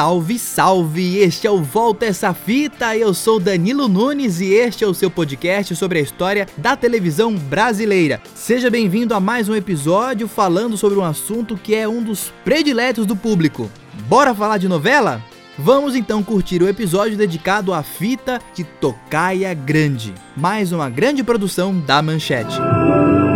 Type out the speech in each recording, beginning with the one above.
Salve, salve! Este é o Volta Essa Fita. Eu sou Danilo Nunes e este é o seu podcast sobre a história da televisão brasileira. Seja bem-vindo a mais um episódio falando sobre um assunto que é um dos prediletos do público. Bora falar de novela? Vamos então curtir o episódio dedicado à fita de Tocaia Grande, mais uma grande produção da Manchete. Em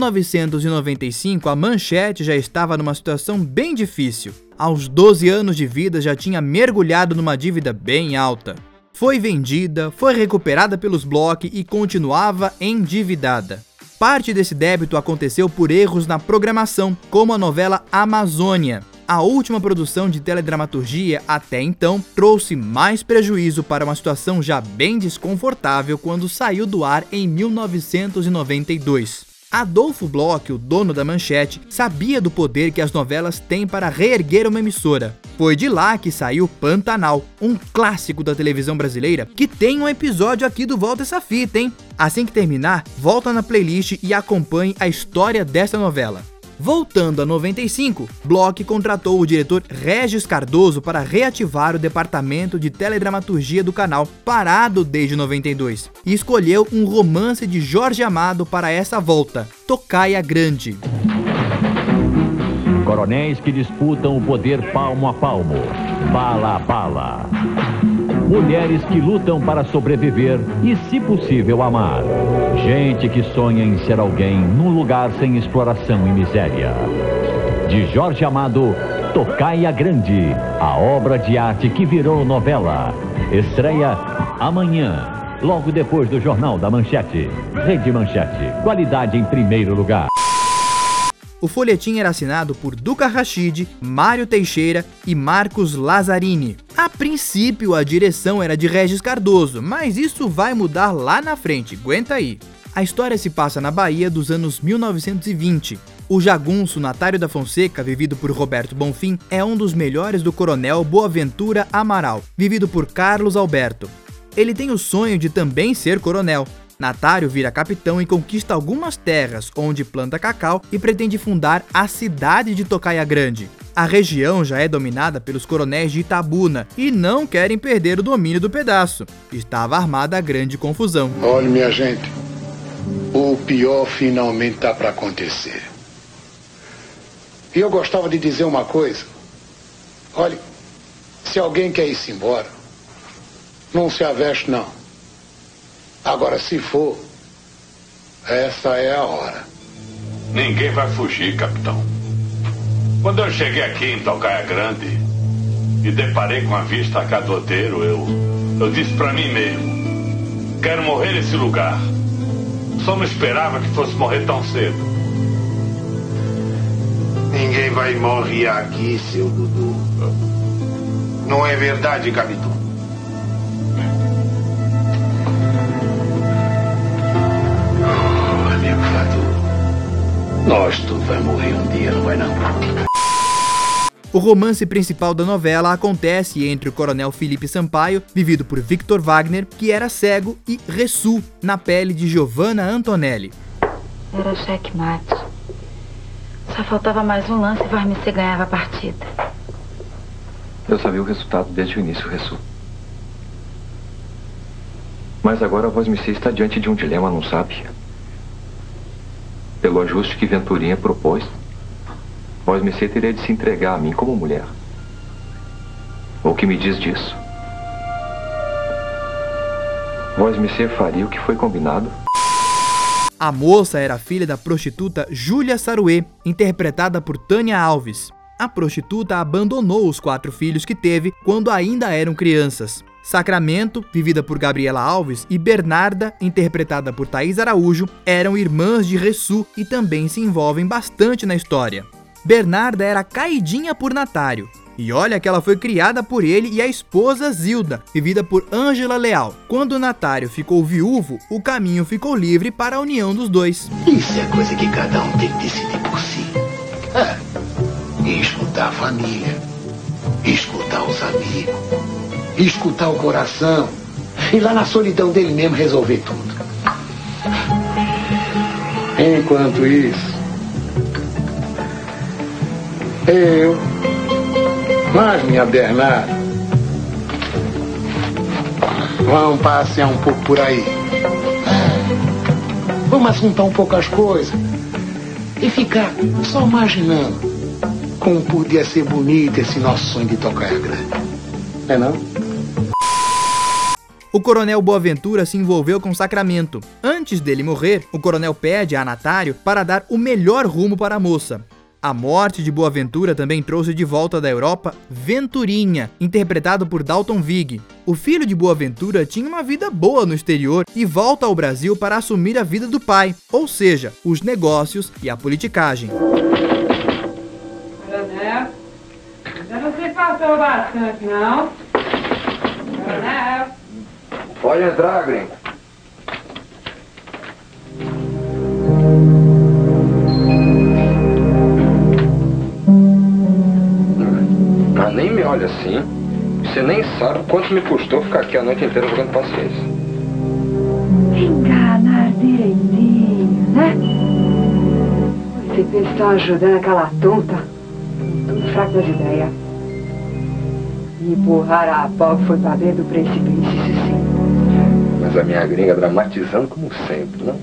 1995, a Manchete já estava numa situação bem difícil. Aos 12 anos de vida já tinha mergulhado numa dívida bem alta. Foi vendida, foi recuperada pelos Bloch e continuava endividada. Parte desse débito aconteceu por erros na programação, como a novela Amazônia. A última produção de teledramaturgia até então trouxe mais prejuízo para uma situação já bem desconfortável quando saiu do ar em 1992. Adolfo Bloch, o dono da Manchete, sabia do poder que as novelas têm para reerguer uma emissora. Foi de lá que saiu Pantanal, um clássico da televisão brasileira que tem um episódio aqui do Volta essa fita, hein? Assim que terminar, volta na playlist e acompanhe a história dessa novela. Voltando a 95, Bloch contratou o diretor Regis Cardoso para reativar o departamento de teledramaturgia do canal, parado desde 92, e escolheu um romance de Jorge Amado para essa volta, Tocaia Grande. Coronéis que disputam o poder palmo a palmo, bala a bala. Mulheres que lutam para sobreviver e, se possível, amar. Gente que sonha em ser alguém num lugar sem exploração e miséria. De Jorge Amado, Tocaia Grande, a obra de arte que virou novela. Estreia amanhã, logo depois do Jornal da Manchete. Rede Manchete, qualidade em primeiro lugar. O folhetim era assinado por Duca Rachid, Mário Teixeira e Marcos Lazzarini. A princípio, a direção era de Regis Cardoso, mas isso vai mudar lá na frente, aguenta aí. A história se passa na Bahia dos anos 1920. O jagunço Natário da Fonseca, vivido por Roberto Bonfim, é um dos melhores do coronel Boaventura Amaral, vivido por Carlos Alberto. Ele tem o sonho de também ser coronel, Natário vira capitão e conquista algumas terras, onde planta cacau e pretende fundar a cidade de Tocaia Grande. A região já é dominada pelos coronéis de Itabuna e não querem perder o domínio do pedaço. Estava armada a grande confusão. Olha, minha gente, o pior finalmente está para acontecer. E eu gostava de dizer uma coisa. Olhe, se alguém quer ir-se embora, não se aveste não. Agora, se for, essa é a hora. Ninguém vai fugir, capitão. Quando eu cheguei aqui em Tocaia Grande e deparei com a vista a cadoteiro, eu, eu disse para mim mesmo: quero morrer nesse lugar. Só não esperava que fosse morrer tão cedo. Ninguém vai morrer aqui, seu Dudu. Não é verdade, capitão? Tudo vai morrer um dia, não vai não? O romance principal da novela acontece entre o coronel Felipe Sampaio, vivido por Victor Wagner, que era cego, e Ressu, na pele de Giovanna Antonelli. Era checkmate. Só faltava mais um lance e Varmicê ganhava a partida. Eu sabia o resultado desde o início, Ressu. Mas agora a Vosmicê está diante de um dilema, não sabe? Pelo ajuste que Venturinha propôs, Vosmecê teria de se entregar a mim como mulher. O que me diz disso? Vosmecê faria o que foi combinado? A moça era filha da prostituta Júlia Saruê, interpretada por Tânia Alves. A prostituta abandonou os quatro filhos que teve quando ainda eram crianças. Sacramento, vivida por Gabriela Alves, e Bernarda, interpretada por Thaís Araújo, eram irmãs de Ressu e também se envolvem bastante na história. Bernarda era caidinha por Natário, e olha que ela foi criada por ele e a esposa Zilda, vivida por Ângela Leal. Quando Natário ficou viúvo, o caminho ficou livre para a união dos dois. Isso é coisa que cada um tem que decidir por si. E escutar a família, escutar os amigos escutar o coração e lá na solidão dele mesmo resolver tudo. Enquanto isso, eu, mas minha Bernardo, vamos passear um pouco por aí. Vamos assuntar um pouco as coisas e ficar só imaginando como podia ser bonito esse nosso sonho de tocar grande. É não? O coronel Boaventura se envolveu com Sacramento. Antes dele morrer, o coronel pede a Natário para dar o melhor rumo para a moça. A morte de Boaventura também trouxe de volta da Europa Venturinha, interpretado por Dalton Vig. O filho de Boaventura tinha uma vida boa no exterior e volta ao Brasil para assumir a vida do pai, ou seja, os negócios e a politicagem. Coronel, ainda não se passou bastante, não? Coronel. Pode entrar, gringo. Mas nem me olha assim. Você nem sabe quanto me custou ficar aqui a noite inteira jogando paciência. Enganar direitinho, né? Você pensa que ajudando aquela tonta? Tudo fraco das ideias. E empurrar a pau que foi pra dentro do precipício, sim. Mas a minha gringa dramatizando como sempre, não?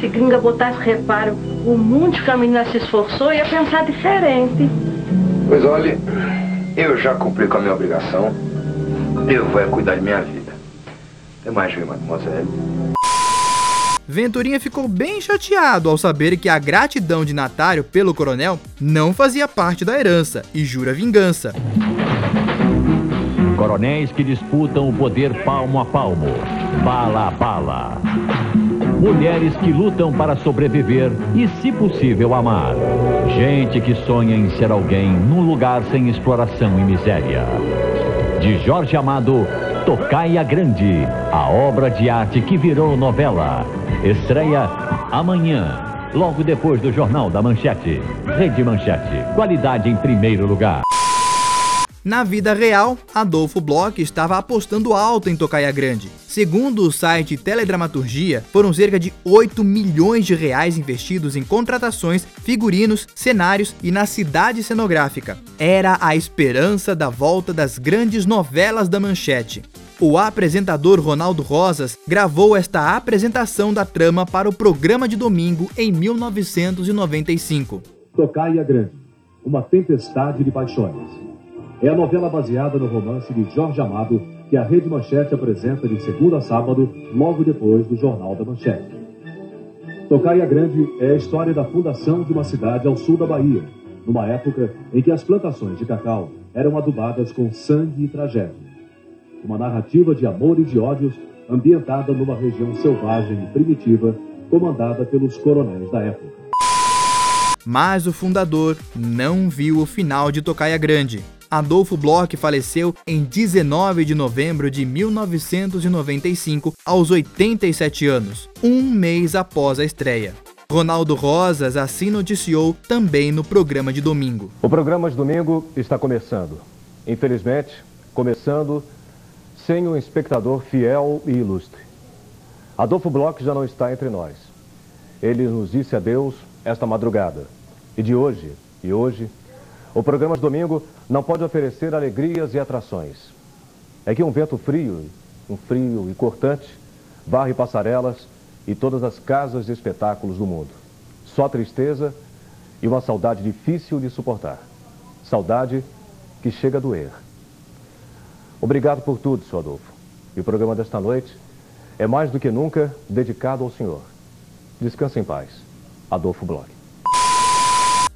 Se gringa botasse reparo, o mundo que a menina se esforçou ia pensar diferente. Pois olhe, eu já cumpri com a minha obrigação. Eu vou é cuidar de minha vida. Até mais, viu, mademoiselle? Venturinha ficou bem chateado ao saber que a gratidão de Natário pelo coronel não fazia parte da herança e jura vingança. Coronéis que disputam o poder palmo a palmo, bala bala. Mulheres que lutam para sobreviver e, se possível, amar. Gente que sonha em ser alguém num lugar sem exploração e miséria. De Jorge Amado, Tocaia Grande, a obra de arte que virou novela. Estreia amanhã, logo depois do Jornal da Manchete. Rede Manchete, qualidade em primeiro lugar. Na vida real, Adolfo Bloch estava apostando alto em Tocaia Grande. Segundo o site Teledramaturgia, foram cerca de 8 milhões de reais investidos em contratações, figurinos, cenários e na cidade cenográfica. Era a esperança da volta das grandes novelas da manchete. O apresentador Ronaldo Rosas gravou esta apresentação da trama para o programa de domingo em 1995. Tocaia Grande, uma tempestade de paixões. É a novela baseada no romance de Jorge Amado que a Rede Manchete apresenta de segunda a sábado, logo depois do Jornal da Manchete. Tocaia Grande é a história da fundação de uma cidade ao sul da Bahia, numa época em que as plantações de cacau eram adubadas com sangue e tragédia. Uma narrativa de amor e de ódios ambientada numa região selvagem e primitiva, comandada pelos coronéis da época. Mas o fundador não viu o final de Tocaia Grande. Adolfo Bloch faleceu em 19 de novembro de 1995, aos 87 anos, um mês após a estreia. Ronaldo Rosas assim noticiou também no programa de domingo. O programa de domingo está começando. Infelizmente, começando sem um espectador fiel e ilustre. Adolfo Bloch já não está entre nós. Ele nos disse adeus esta madrugada. E de hoje, e hoje, o programa de domingo não pode oferecer alegrias e atrações. É que um vento frio, um frio e cortante, varre passarelas e todas as casas de espetáculos do mundo. Só tristeza e uma saudade difícil de suportar. Saudade que chega a doer. Obrigado por tudo, Sr. Adolfo. E o programa desta noite é mais do que nunca dedicado ao senhor. Descanse em paz. Adolfo Bloch.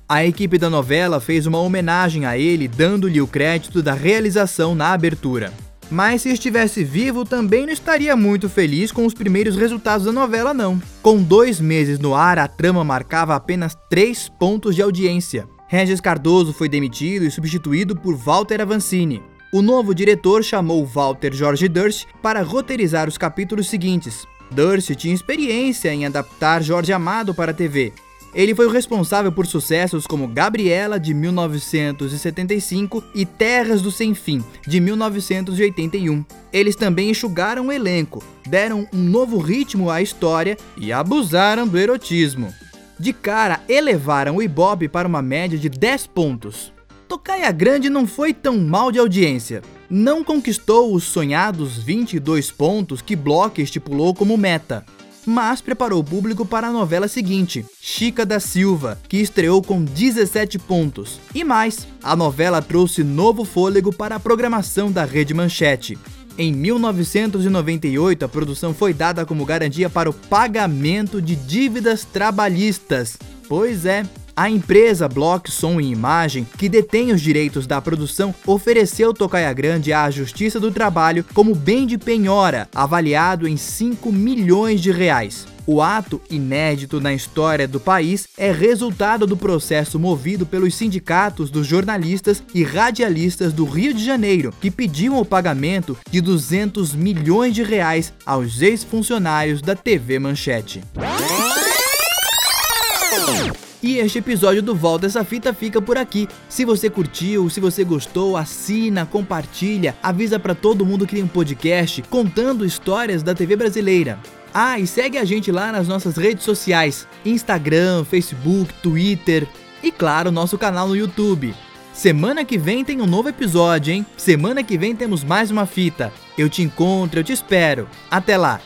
A equipe da novela fez uma homenagem a ele, dando-lhe o crédito da realização na abertura. Mas se estivesse vivo, também não estaria muito feliz com os primeiros resultados da novela, não. Com dois meses no ar, a trama marcava apenas três pontos de audiência. Regis Cardoso foi demitido e substituído por Walter Avancini. O novo diretor chamou Walter Jorge Durst para roteirizar os capítulos seguintes. Durst tinha experiência em adaptar Jorge Amado para a TV, Ele foi o responsável por sucessos como Gabriela, de 1975, e Terras do Sem Fim, de 1981. Eles também enxugaram o elenco, deram um novo ritmo à história e abusaram do erotismo. De cara, elevaram o Ibope para uma média de 10 pontos. Tocaia Grande não foi tão mal de audiência. Não conquistou os sonhados 22 pontos que Block estipulou como meta, mas preparou o público para a novela seguinte, Chica da Silva, que estreou com 17 pontos. E mais, a novela trouxe novo fôlego para a programação da Rede Manchete. Em 1998, a produção foi dada como garantia para o pagamento de dívidas trabalhistas. Pois é, a empresa Block Som e Imagem, que detém os direitos da produção, ofereceu Tocaia Grande à Justiça do Trabalho como bem de penhora, avaliado em 5 milhões de reais. O ato, inédito na história do país, é resultado do processo movido pelos sindicatos dos jornalistas e radialistas do Rio de Janeiro, que pediam o pagamento de 200 milhões de reais aos ex-funcionários da TV Manchete. E este episódio do Volta Essa Fita fica por aqui. Se você curtiu, se você gostou, assina, compartilha, avisa para todo mundo que tem um podcast contando histórias da TV brasileira. Ah, e segue a gente lá nas nossas redes sociais: Instagram, Facebook, Twitter e, claro, nosso canal no YouTube. Semana que vem tem um novo episódio, hein? Semana que vem temos mais uma fita. Eu te encontro, eu te espero. Até lá!